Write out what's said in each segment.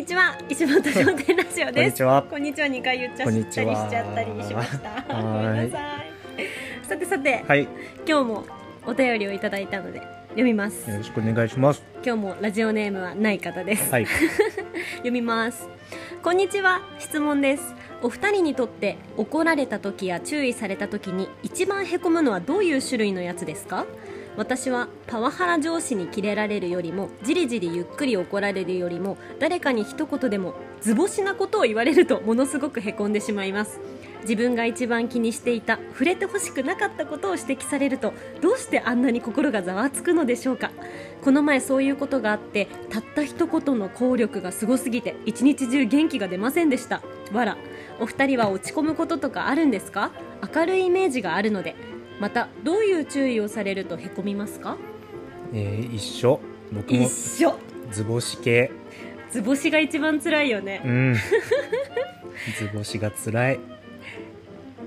にちは石本商店ラジオこんですにちは。こんにちは2回言っちゃったりしちゃったりしました。はごめんなさいさてさて、はい、よ今日もお便りをいただいたので読みます。ろしくお願いします。今日もラジオネームはない方です、はい、読みます。こんにちは質問です。お二人にとって怒られた時や注意された時に一番へこむのはどういう種類のやつですか？私はパワハラ上司にキレられるよりもじりじりゆっくり怒られるよりも誰かに一言でも図星なことを言われるとものすごくへこんでしまいます。自分が一番気にしていた触れてほしくなかったことを指摘されるとどうしてあんなに心がざわつくのでしょうか。この前そういうことがあってたった一言の効力がすごすぎて一日中元気が出ませんでした。わら。お二人は落ち込むこととかあるんですか？明るいイメージがあるので。またどういう注意をされるとへこみますか？えー、一緒。僕も一緒図星系。図星が一番辛いようねん。図星が辛い。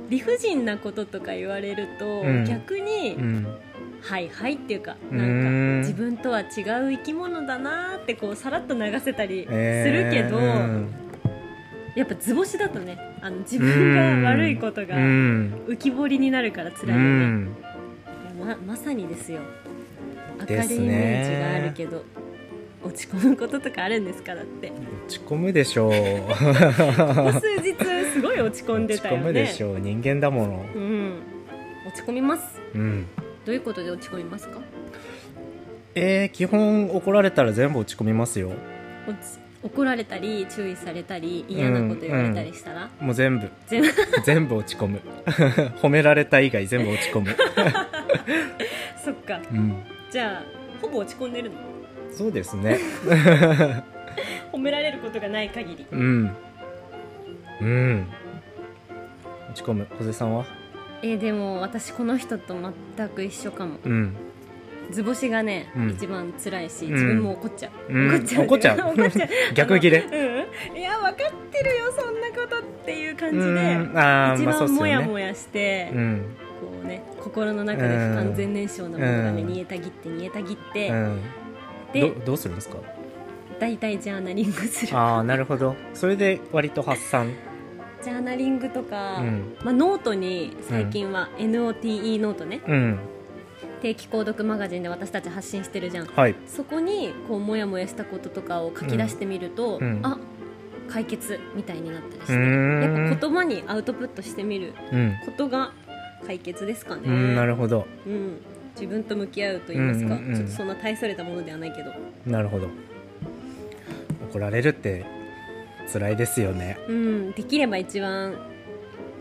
理不尽なこととか言われると、うん逆に、うん。はいはいっていうかうーなんんか自分とは違う生き物だなーってこうさらっと流せたりすえーるけど、うんやっぱ図星だとねあの自分が悪いことがうん。浮き彫りになるから辛ういよね、ままさにですよ明るいイメージがあるけど落ち込むこととかあるんですか？だって落ち込むでしょう。ここ数日すごい落ち込んで落ちたよね込むでしょう。人間だもの。うん落ち込みますうん。どういうことで落ち込みますか？えー、基本怒られたら全部落ち込みますよ。落ち怒られたり注意されたり嫌なこと言われたりしたら、もう全部。全部？全部落ち込む。褒められた以外全部落ち込む。そっかうん。じゃあほぼ落ち込んでるの？そうですね。褒められることがない限りうん。うん。落ち込む。小瀬さんは？えーでも私この人と全く一緒かもうん。図星がね、うん。一番辛いしうん。自分も怒っちゃう、うん。怒っちゃう。怒っちゃう。逆ギレあのうん。いや分かってるよそんなことっていう感じで一番もやもやして、うん。こうね心の中で不完全燃焼なものがね、うん煮えたぎって煮えたぎって、うん。でどどうするんですか？大体ジャーナリングする。ああ、なるほど。それで割と発散。ジャーナリングとか、うん。まあ、ノートに最近は NOTE ノートね、うん。定期購読マガジンで私たち発信してるじゃん。はい。そこにこうモヤモヤしたこととかを書き出してみると、うん。あ解決みたいになったりして。やっぱ言葉にアウトプットしてみるうん。ことが解決ですかね。うん、なるほど。うん。自分と向き合うと言いますか、うんうんうん。ちょっとそんな大それたものではないけど。なるほど。怒られるって辛いですよね。うん。できれば一番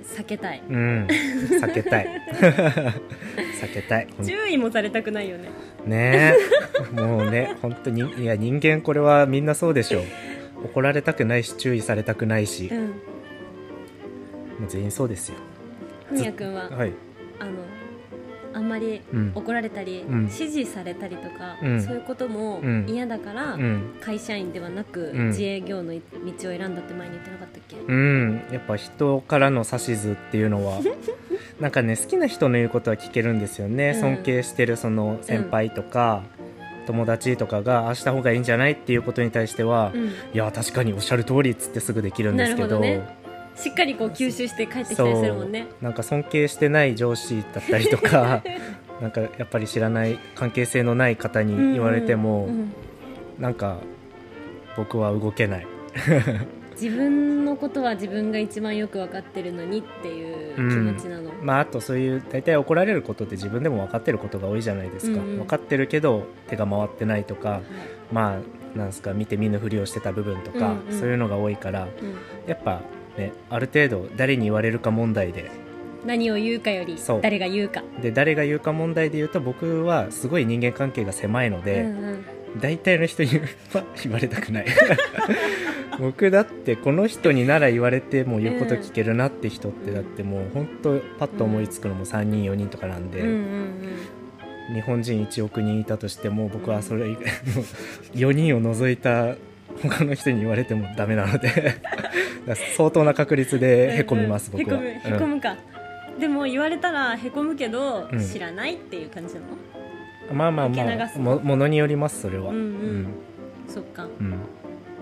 避けたいうん。避けたい。避けたい。注意もされたくないよねねえ。もうね、本当に、いや、人間これはみんなそうでしょう。怒られたくないし、注意されたくないし、もうんう全員そうですよ。ふみやくんは、はい。あのあんまりうん。怒られたり、うん。指示されたりとか、うん。そういうこともうん。嫌だから、うん。会社員ではなく、うん。自営業の道を選んだって前に言ってなかったっけ、うん、やっぱ人からの指図っていうのは なんかね好きな人の言うことは聞けるんですよね、うん。尊敬してるその先輩とか、友達とかがああした方がいいんじゃない？っていうことに対しては、うん。いや確かにおっしゃる通りっつってすぐできるんですけどなるほどねしっかりこう吸収して帰ってきたりするもんね。なんか尊敬してない上司だったりとか なんかやっぱり知らない関係性のない方に言われても、うんうん。うんなんか僕は動けない。自分のことは自分が一番よく分かってるのにっていう気持ちなの、まああとそういう大体怒られることって自分でも分かってることが多いじゃないですか、うんうん。分かってるけど手が回ってないとかはい。まあなんすか見て見ぬふりをしてた部分とか、うんうん。そういうのが多いからうん。やっぱねある程度誰に言われるか問題で。何を言うかよりそう。誰が言うか。で誰が言うか問題で言うと僕はすごい人間関係が狭いので、うんうん。大体の人には言われたくない。僕だってこの人になら言われても言うこと聞けるなって人ってだってもう本当パッと思いつくのも3人4人とかなんで、日本人1億人いたとしても僕はそれ以外の4人を除いた他の人に言われてもダメなので相当な確率うんでへこみます、うんうん僕は、へこむへこむか、でも言われたらへこむけど、うん知らないっていう感じなの？うんまあまあまあもものによりますそれは。うんうん。そっか。うん。まあ、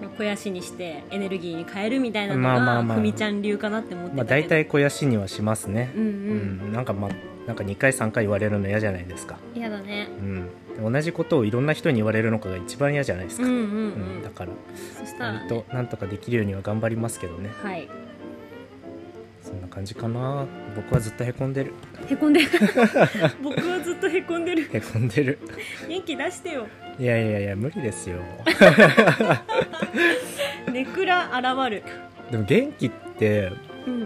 肥やしにしてエネルギーに変えるみたいなのまあまあまあ。がふみちゃん流かなって思ってまあ、大体肥やしにはしますね。うんううん。ん、なんかまあなんか2回3回言われるの嫌じゃないですか、嫌だね。うん、同じことをいろんな人に言われるのかが一番嫌じゃないですか、うんうんうん、うんだから。そしたら、割ね、となんとかできるようには頑張りますけどね。はい。そんな感じかな。僕はずっとへこんでる。へこんでる。僕はずっとへこんでる。へこんでる。元気出してよいやいやいや無理ですよ。ネクラ現る。でも元気ってうん。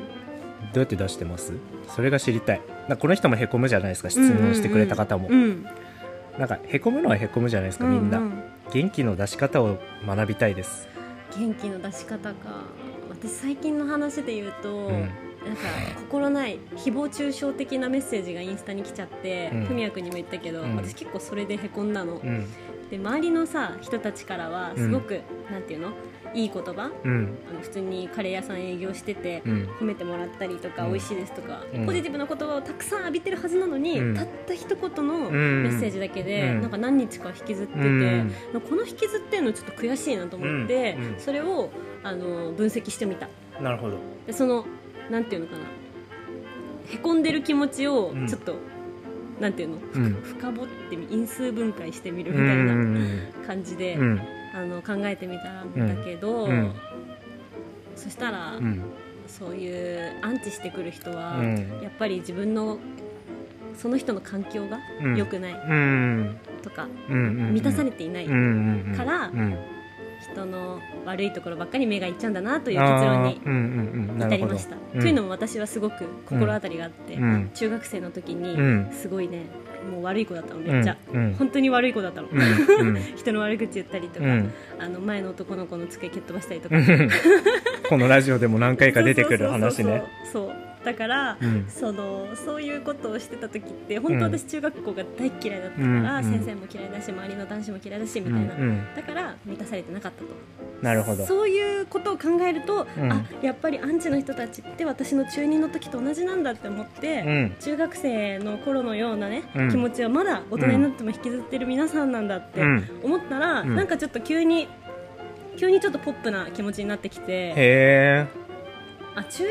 どうやって出してます？それが知りたい。なこの人もへこむじゃないですか質問してくれた方も、うん。うんなんかへこむのはへこむじゃないですかみんな、うう元気の出し方を学びたいです。元気の出し方か。私最近の話で言うと、うん。なんか心ない誹謗中傷的なメッセージがインスタに来ちゃってうん。文也君にも言ったけど、うん。私結構それでへこんだの、うんで周りのさ人たちからはすごく、なんていうの？いい言葉？うん。あの普通にカレー屋さん営業してて、うん。褒めてもらったりとか、うん。美味しいですとか、うん。ポジティブな言葉をたくさん浴びてるはずなのに、うん。たった一言のメうん。ッセージだけで、うん。なんか何日か引きずってて、うん。この引きずってるのちょっと悔しいなと思って、うん。うん。それをあの分析してみた。なるほど。でそのなんていうのかな？へこんでる気持ちをうん。ちょっと、なんていうの？うん。深掘ってみ因数分解してみるうみたいなん。感じで、うん。あの考えてみたんだけど、うん。そしたら、うん。そういうアンチしてくる人は、うん。やっぱり自分のその人の環境がうん。良くないうん。とか、うん満たされていない、からうん人の悪いところばっかり目がいっちゃうんだなという結論にあーうんうんうんなるほど。至りました、うん。というのも私はすごく心当たりがあって、うん中学生の時にうん。すごいねもう悪い子だったのめっちゃ、うん本当に悪い子だったの、うんうん。人の悪口言ったりとか、うん。あの前の男の子の机蹴っ飛ばしたりとか。うん。このラジオでも何回か出てくる話ね。そうだから、うん。そのそういうことをしてた時って本当私中学校が大っ嫌いだったから、うん先生も嫌いだし周りの男子も嫌いだしみうんたいな、うんだから満たされてなかったと。なるほど。そういうことを考えると、うん。あやっぱりアンチの人たちって私の中2の時と同じなんだって思って、うん。中学生の頃のようなね、うん。気持ちはまだ大人になっても引きずってる皆さんなんだってうん。思ったら、うん。なんかちょっと急に急にちょっとポップな気持ちになってきてあ中2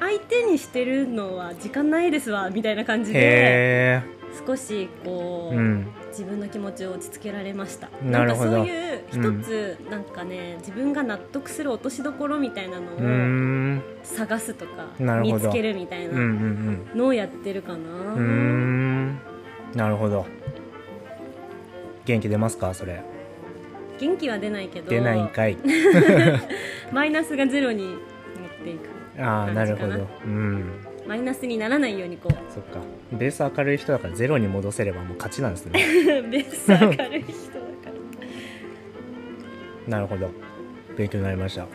相手にしてるのは時間ないですわみたいな感じでへ少しこう、えうん。自分の気持ちを落ち着けられました。なるほど。んかそういう一つ、なんかね自分が納得する落としどころみたいなのをん。探すとか見つけるみたいうんうんなのをやってるかな、なるほど。元気出ますかそれ？元気は出ないけど出ないんかい。マイナスがゼロに持っていくああな。るほど。うん。マイナスにならないようにこそっか。ベース明るい人だからゼロに戻せればもう勝ちなんですね。う ベース明るい人だから。なるほど。勉強になりました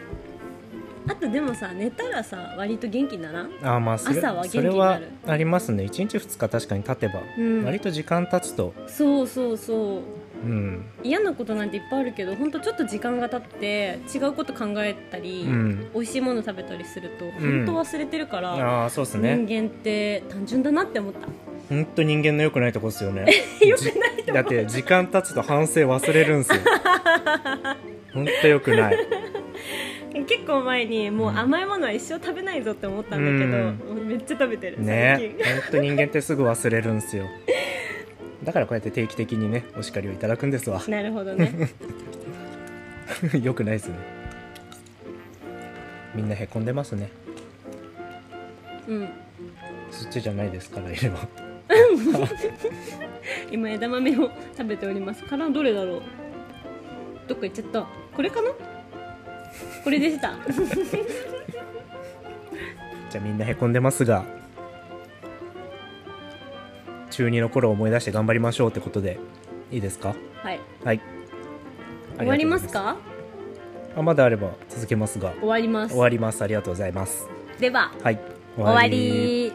あとでもさ寝たらさ割と元気にならん？あーまあそれ朝は元気それはになるありますね。1日2日確かに経てば、うん。割と時間経つと。そうそうそう。うん。嫌なことなんていっぱいあるけど本当ちょっと時間が経って違うこと考えたり、うん。美味しいもの食べたりするとん。本当忘れてるから、ああそうですね。人間って単純だなって思った。本当人間の良くないとこですよね。良くないじだって時間経つと反省忘れるんすよ。本当良くない結構前にもう甘いものは一生食べないぞって思ったんだけど、うん。めっちゃ食べてるね。最本当人間ってすぐ忘れるんすよ。だからこうやって定期的にねお叱りをいただくんですわ。近なるほどね。良くないですね。みんなへこんでますね。うん。そっちじゃないですからいれば。今枝豆を食べております。からどれだろう？どっか行っちゃった。これかな？これでした。じゃあみんなへこんでますが中2の頃を思い出して頑張りましょうってことでいいですか？はい。はい。終わりますあか？あまだあれば続けますが。終わります。終わります。ありがとうございます。でははい。終終わり